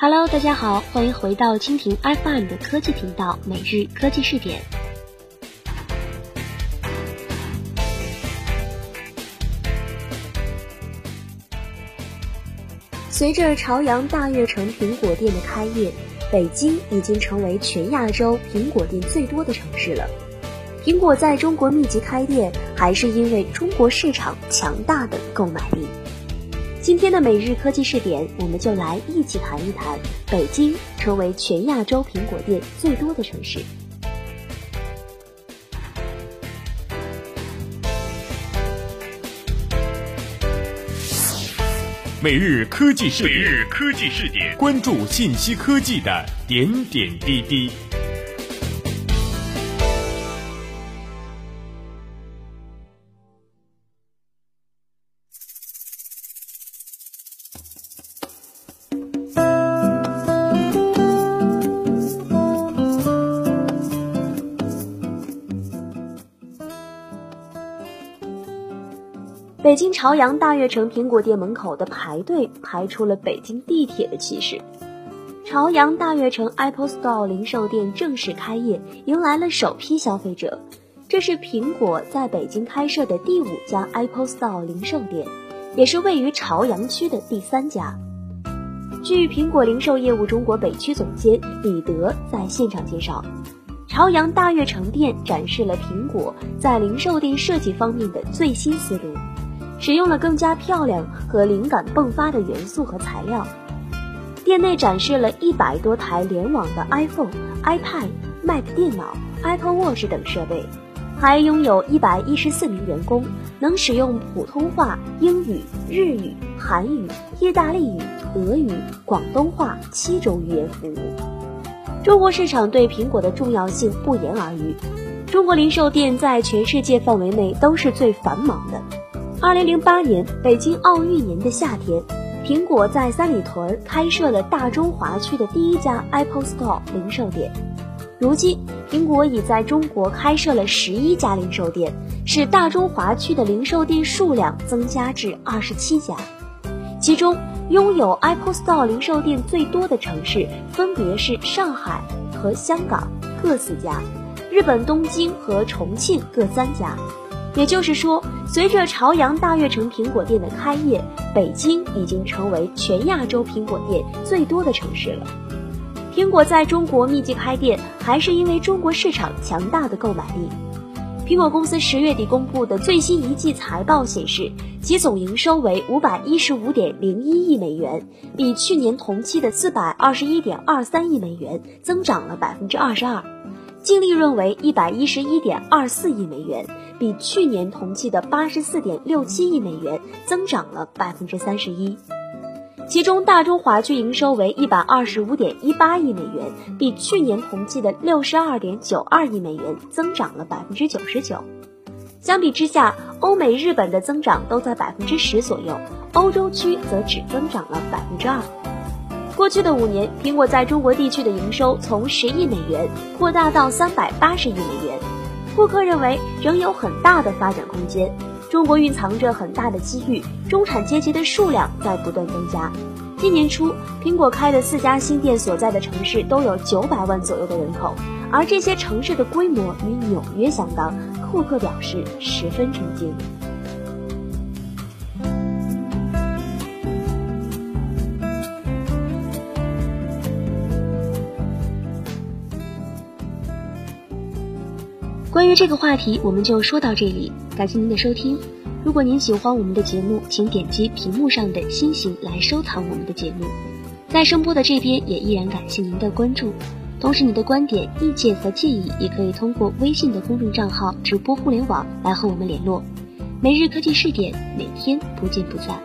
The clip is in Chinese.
Hello，大家好，欢迎回到蜻蜓 FM 的科技频道每日科技视点。随着朝阳大悦城苹果店的开业，北京已经成为全亚洲苹果店最多的城市了。苹果在中国密集开店，还是因为中国市场强大的购买力。今天的每日科技试点，我们就来一起谈一谈北京成为全亚洲苹果店最多的城市。每日科技视点，每日科技试点，关注信息科技的点点滴滴。北京朝阳大悦城苹果店门口的排队排出了北京地铁的气势。朝阳大悦城 Apple Store 零售店正式开业，迎来了首批消费者。这是苹果在北京开设的第五家 Apple Store 零售店，也是位于朝阳区的第三家。据苹果零售业务中国北区总监李德在现场介绍，朝阳大悦城店展示了苹果在零售店设计方面的最新思路。使用了更加漂亮和灵感迸发的元素和材料。店内展示了一百多台联网的 iPhone、iPad、Mac 电脑、Apple Watch 等设备，还拥有一百一十四名员工，能使用普通话、英语、日语、韩语、意大利语、俄语、广东话七种语言服务。中国市场对苹果的重要性不言而喻，中国零售店在全世界范围内都是最繁忙的。二零零八年，北京奥运年的夏天，苹果在三里屯开设了大中华区的第一家 Apple Store 零售店。如今，苹果已在中国开设了十一家零售店，使大中华区的零售店数量增加至二十七家。其中，拥有 Apple Store 零售店最多的城市分别是上海和香港各四家，日本东京和重庆各三家。也就是说，随着朝阳大悦城苹果店的开业，北京已经成为全亚洲苹果店最多的城市了。苹果在中国密集开店，还是因为中国市场强大的购买力。苹果公司十月底公布的最新一季财报显示，其总营收为五百一十五点零一亿美元，比去年同期的四百二十一点二三亿美元增长了百分之二十二。净利润为一百一十一点二四亿美元，比去年同期的八十四点六七亿美元增长了百分之三十一。其中，大中华区营收为一百二十五点一八亿美元，比去年同期的六十二点九二亿美元增长了百分之九十九。相比之下，欧美、日本的增长都在百分之十左右，欧洲区则只增长了百分之二。过去的五年，苹果在中国地区的营收从十亿美元扩大到三百八十亿美元。库克认为仍有很大的发展空间，中国蕴藏着很大的机遇，中产阶级的数量在不断增加。今年初，苹果开的四家新店所在的城市都有九百万左右的人口，而这些城市的规模与纽约相当。库克表示十分震惊。关于这个话题，我们就说到这里。感谢您的收听。如果您喜欢我们的节目，请点击屏幕上的星星来收藏我们的节目。在声波的这边，也依然感谢您的关注。同时，你的观点、意见和建议也可以通过微信的公众账号“直播互联网”来和我们联络。每日科技试点，每天不见不散。